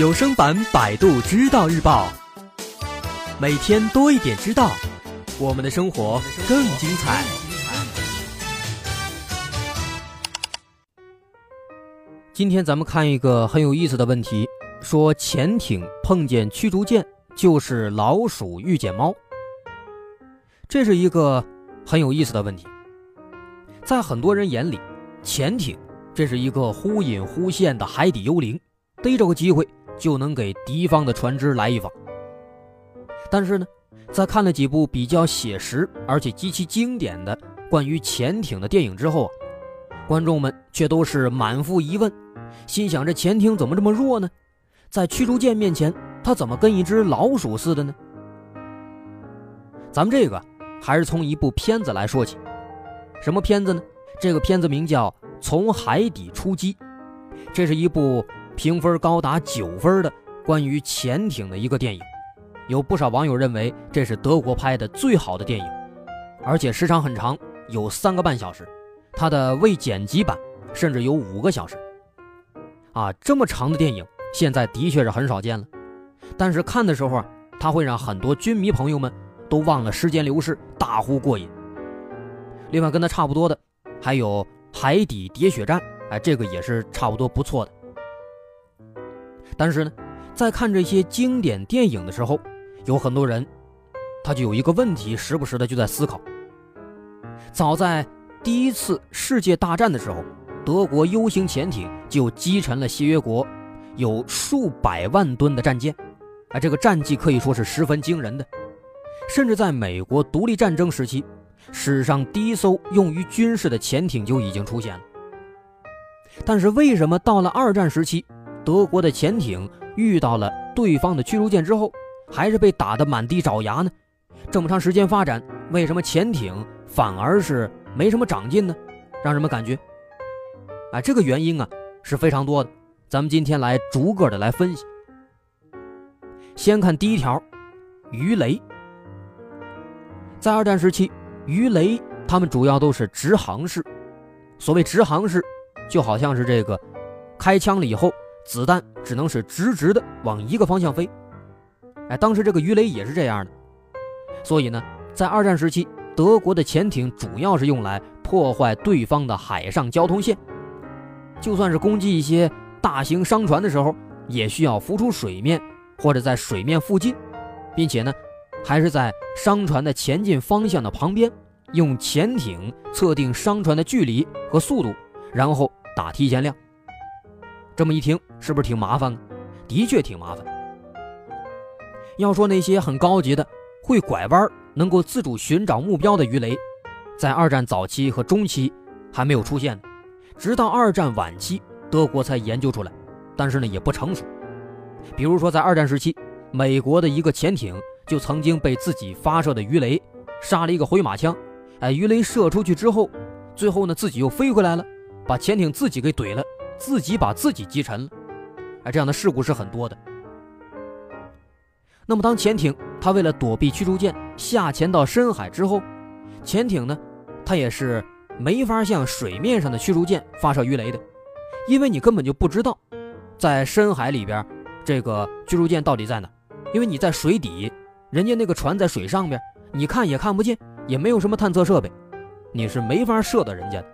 有声版《百度知道日报》，每天多一点知道，我们的生活更精彩。今天咱们看一个很有意思的问题：说潜艇碰见驱逐舰就是老鼠遇见猫，这是一个很有意思的问题。在很多人眼里，潜艇这是一个忽隐忽现的海底幽灵，逮着个机会就能给敌方的船只来一发。但是呢，在看了几部比较写实而且极其经典的关于潜艇的电影之后啊，观众们却都是满腹疑问，心想这潜艇怎么这么弱呢？在驱逐舰面前，它怎么跟一只老鼠似的呢？咱们这个还是从一部片子来说起。什么片子呢？这个片子名叫《从海底出击》，这是一部评分高达九分的关于潜艇的一个电影。有不少网友认为这是德国拍的最好的电影，而且时长很长，有三个半小时。它的未剪辑版甚至有五个小时。啊，这么长的电影现在的确是很少见了。但是看的时候啊，它会让很多军迷朋友们都忘了时间流逝，大呼过瘾。另外跟它差不多的，还有《海底喋血战》，哎，这个也是差不多不错的。但是呢，在看这些经典电影的时候，有很多人，他就有一个问题，时不时的就在思考。早在第一次世界大战的时候，德国 U 型潜艇就击沉了协约国有数百万吨的战舰，啊，这个战绩可以说是十分惊人的。甚至在美国独立战争时期。史上第一艘用于军事的潜艇就已经出现了，但是为什么到了二战时期，德国的潜艇遇到了对方的驱逐舰之后，还是被打得满地找牙呢？这么长时间发展，为什么潜艇反而是没什么长进呢？让人们感觉，啊，这个原因啊是非常多的，咱们今天来逐个的来分析。先看第一条，鱼雷，在二战时期。鱼雷，它们主要都是直航式。所谓直航式，就好像是这个，开枪了以后，子弹只能是直直的往一个方向飞。哎，当时这个鱼雷也是这样的。所以呢，在二战时期，德国的潜艇主要是用来破坏对方的海上交通线。就算是攻击一些大型商船的时候，也需要浮出水面或者在水面附近，并且呢。还是在商船的前进方向的旁边，用潜艇测定商船的距离和速度，然后打提前量。这么一听，是不是挺麻烦？的确挺麻烦。要说那些很高级的、会拐弯、能够自主寻找目标的鱼雷，在二战早期和中期还没有出现，直到二战晚期，德国才研究出来，但是呢也不成熟。比如说在二战时期，美国的一个潜艇。就曾经被自己发射的鱼雷杀了一个回马枪，哎，鱼雷射出去之后，最后呢自己又飞回来了，把潜艇自己给怼了，自己把自己击沉了，哎，这样的事故是很多的。那么当潜艇它为了躲避驱逐舰下潜到深海之后，潜艇呢，它也是没法向水面上的驱逐舰发射鱼雷的，因为你根本就不知道在深海里边这个驱逐舰到底在哪，因为你在水底。人家那个船在水上边，你看也看不见，也没有什么探测设备，你是没法射到人家的。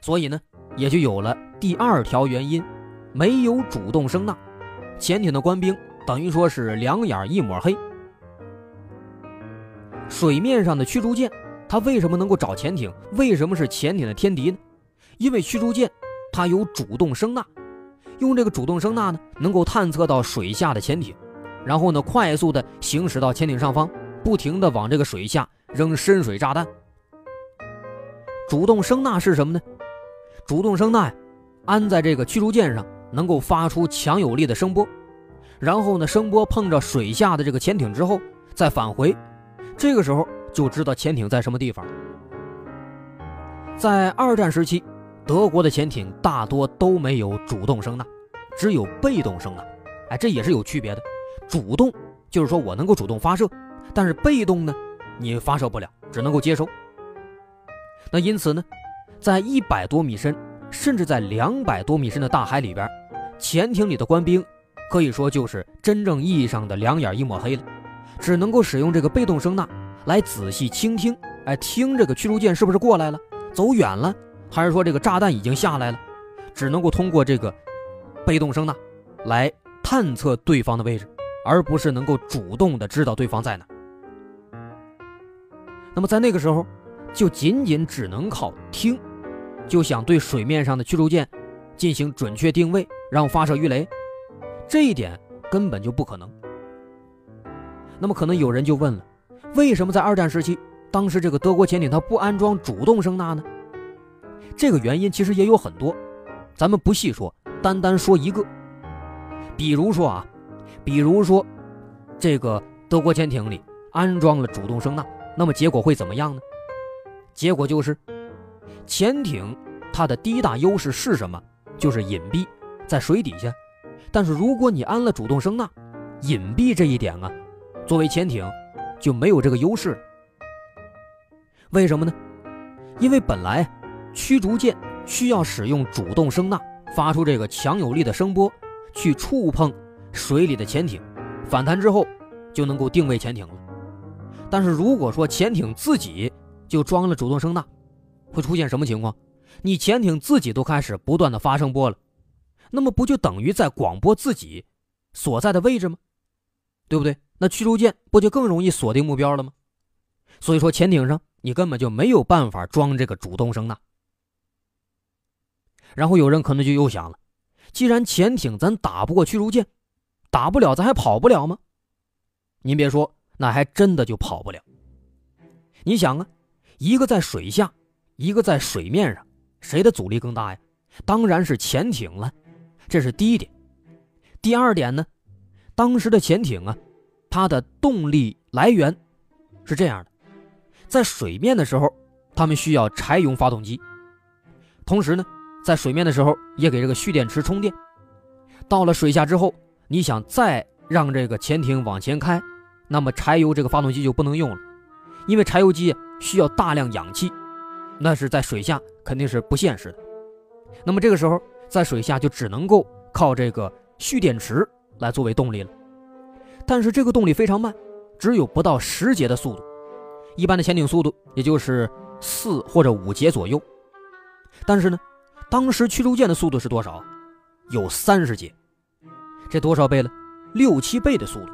所以呢，也就有了第二条原因，没有主动声呐，潜艇的官兵等于说是两眼一抹黑。水面上的驱逐舰，它为什么能够找潜艇？为什么是潜艇的天敌呢？因为驱逐舰它有主动声呐，用这个主动声呐呢，能够探测到水下的潜艇。然后呢，快速的行驶到潜艇上方，不停的往这个水下扔深水炸弹。主动声呐是什么呢？主动声呐安在这个驱逐舰上，能够发出强有力的声波。然后呢，声波碰着水下的这个潜艇之后，再返回，这个时候就知道潜艇在什么地方。在二战时期，德国的潜艇大多都没有主动声呐，只有被动声呐。哎，这也是有区别的。主动就是说我能够主动发射，但是被动呢，你发射不了，只能够接收。那因此呢，在一百多米深，甚至在两百多米深的大海里边，潜艇里的官兵可以说就是真正意义上的两眼一抹黑了，只能够使用这个被动声呐来仔细倾听，哎，听这个驱逐舰是不是过来了，走远了，还是说这个炸弹已经下来了，只能够通过这个被动声呐来探测对方的位置，而不是能够主动的知道对方在哪。那么在那个时候，就仅仅只能靠听，就想对水面上的驱逐舰进行准确定位，让发射鱼雷，这一点根本就不可能。那么可能有人就问了，为什么在二战时期，当时这个德国潜艇它不安装主动声呐呢？这个原因其实也有很多，咱们不细说，单单说一个。比如说啊，比如说，这个德国潜艇里安装了主动声呐。那么结果会怎么样呢？结果就是，潜艇它的第一大优势是什么？就是隐蔽，在水底下。但是如果你安了主动声呐，隐蔽这一点啊，作为潜艇就没有这个优势了。为什么呢？因为本来驱逐舰需要使用主动声呐，发出这个强有力的声波，去触碰水里的潜艇，反弹之后就能够定位潜艇了。但是如果说潜艇自己就装了主动声呐，会出现什么情况？你潜艇自己都开始不断的发声波了，那么不就等于在广播自己所在的位置吗？对不对？那驱逐舰不就更容易锁定目标了吗？所以说潜艇上你根本就没有办法装这个主动声呐。然后有人可能就又想了，既然潜艇咱打不过驱逐舰，打不了咱还跑不了吗？您别说。那还真的就跑不了。你想啊，一个在水下，一个在水面上，谁的阻力更大呀？当然是潜艇了。这是第一点。第二点呢，当时的潜艇啊，它的动力来源是这样的：在水面的时候，他们需要柴油发动机；同时呢，在水面的时候也给这个蓄电池充电。到了水下之后，你想再让这个潜艇往前开。那么柴油这个发动机就不能用了，因为柴油机需要大量氧气，那是在水下肯定是不现实的。那么这个时候在水下就只能够靠这个蓄电池来作为动力了。但是这个动力非常慢，只有不到十节的速度，一般的潜艇速度也就是四或者五节左右。但是呢，当时驱逐舰的速度是多少？有三十节，这多少倍了？六七倍的速度。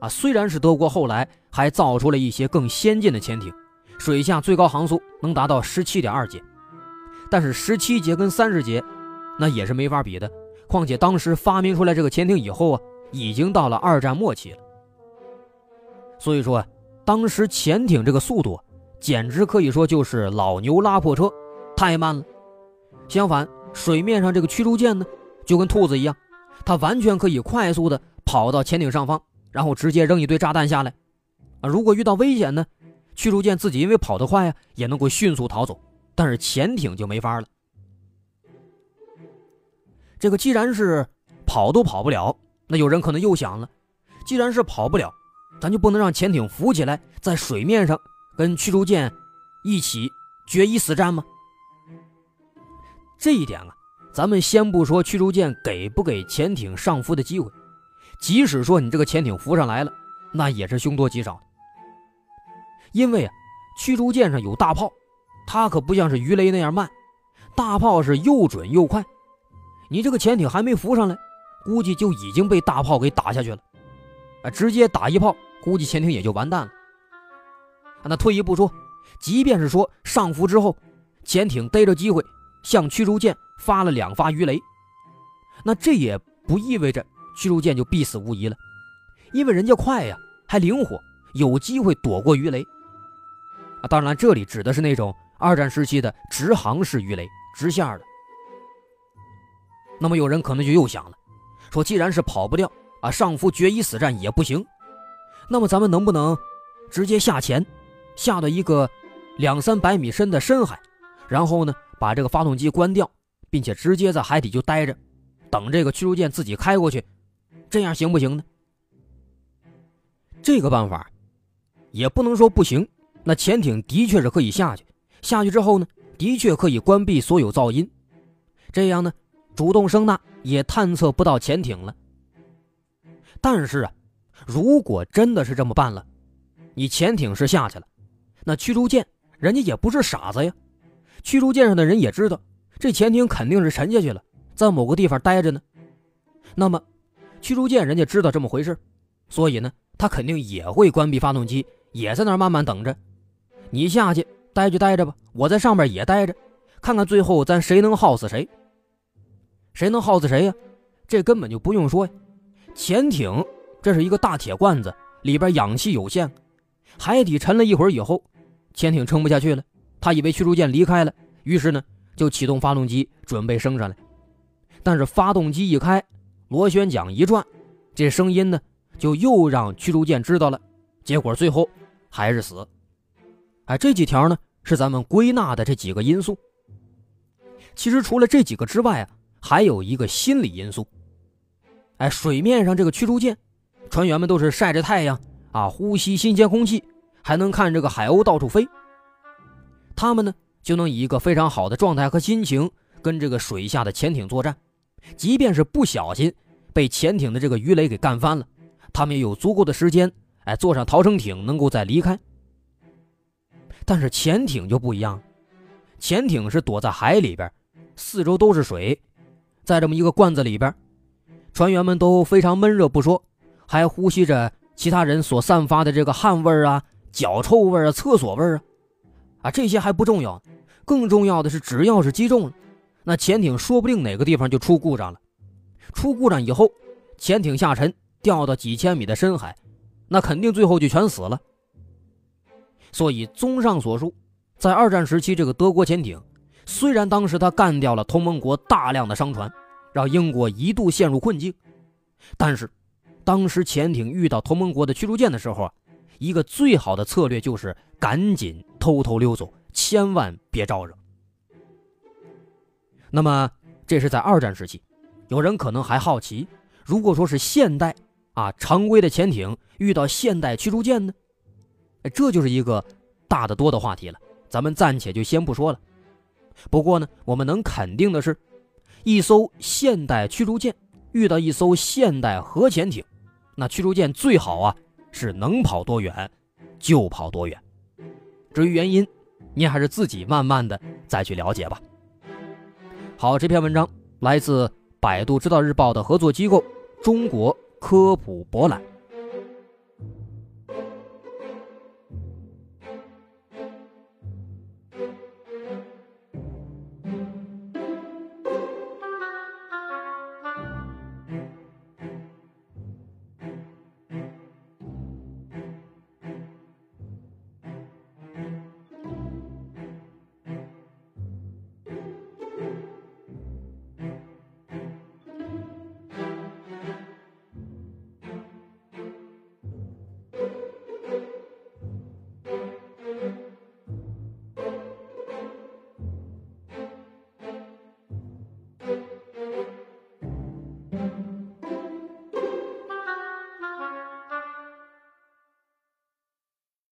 啊，虽然是德国后来还造出了一些更先进的潜艇，水下最高航速能达到十七点二节，但是十七节跟三十节，那也是没法比的。况且当时发明出来这个潜艇以后啊，已经到了二战末期了。所以说啊，当时潜艇这个速度，简直可以说就是老牛拉破车，太慢了。相反，水面上这个驱逐舰呢，就跟兔子一样，它完全可以快速的跑到潜艇上方。然后直接扔一堆炸弹下来，啊，如果遇到危险呢，驱逐舰自己因为跑得快呀，也能够迅速逃走，但是潜艇就没法了。这个既然是跑都跑不了，那有人可能又想了，既然是跑不了，咱就不能让潜艇浮起来，在水面上跟驱逐舰一起决一死战吗？这一点啊，咱们先不说驱逐舰给不给潜艇上浮的机会。即使说你这个潜艇浮上来了，那也是凶多吉少的。因为啊，驱逐舰上有大炮，它可不像是鱼雷那样慢，大炮是又准又快。你这个潜艇还没浮上来，估计就已经被大炮给打下去了。啊，直接打一炮，估计潜艇也就完蛋了。那退一步说，即便是说上浮之后，潜艇逮着机会向驱逐舰发了两发鱼雷，那这也不意味着。驱逐舰就必死无疑了，因为人家快呀，还灵活，有机会躲过鱼雷。啊，当然这里指的是那种二战时期的直航式鱼雷，直线的。那么有人可能就又想了，说既然是跑不掉啊，上浮决一死战也不行，那么咱们能不能直接下潜，下到一个两三百米深的深海，然后呢把这个发动机关掉，并且直接在海底就待着，等这个驱逐舰自己开过去。这样行不行呢？这个办法也不能说不行。那潜艇的确是可以下去，下去之后呢，的确可以关闭所有噪音。这样呢，主动声呐也探测不到潜艇了。但是啊，如果真的是这么办了，你潜艇是下去了，那驱逐舰人家也不是傻子呀，驱逐舰上的人也知道这潜艇肯定是沉下去了，在某个地方待着呢。那么，驱逐舰人家知道这么回事，所以呢，他肯定也会关闭发动机，也在那儿慢慢等着。你下去待就待着吧，我在上面也待着，看看最后咱谁能耗死谁。谁能耗死谁呀？这根本就不用说呀。潜艇这是一个大铁罐子，里边氧气有限，海底沉了一会儿以后，潜艇撑不下去了。他以为驱逐舰离开了，于是呢就启动发动机准备升上来。但是发动机一开，螺旋桨一转，这声音呢就又让驱逐舰知道了。结果最后还是死。哎，这几条呢是咱们归纳的这几个因素。其实除了这几个之外啊，还有一个心理因素。哎，水面上这个驱逐舰，船员们都是晒着太阳啊，呼吸新鲜空气，还能看这个海鸥到处飞。他们呢，就能以一个非常好的状态和心情，跟这个水下的潜艇作战。即便是不小心被潜艇的这个鱼雷给干翻了，他们也有足够的时间，哎，坐上逃生艇，能够再离开。但是潜艇就不一样，潜艇是躲在海里边，四周都是水，在这么一个罐子里边。船员们都非常闷热不说，还呼吸着其他人所散发的这个汗味啊、脚臭味啊、厕所味啊，啊，这些还不重要，更重要的是，只要是击中了，那潜艇说不定哪个地方就出故障了。出故障以后，潜艇下沉，掉到几千米的深海，那肯定最后就全死了。所以，综上所述，在二战时期，这个德国潜艇虽然当时他干掉了同盟国大量的商船。让英国一度陷入困境，但是，当时潜艇遇到同盟国的驱逐舰的时候啊，一个最好的策略就是赶紧偷偷溜走，千万别招惹。那么，这是在二战时期，有人可能还好奇，如果说是现代啊，常规的潜艇遇到现代驱逐舰呢？哎，这就是一个大得多的话题了，咱们暂且就先不说了。不过呢，我们能肯定的是。一艘现代驱逐舰遇到一艘现代核潜艇，那驱逐舰最好啊是能跑多远就跑多远。至于原因，您还是自己慢慢的再去了解吧。好，这篇文章来自百度知道日报的合作机构中国科普博览。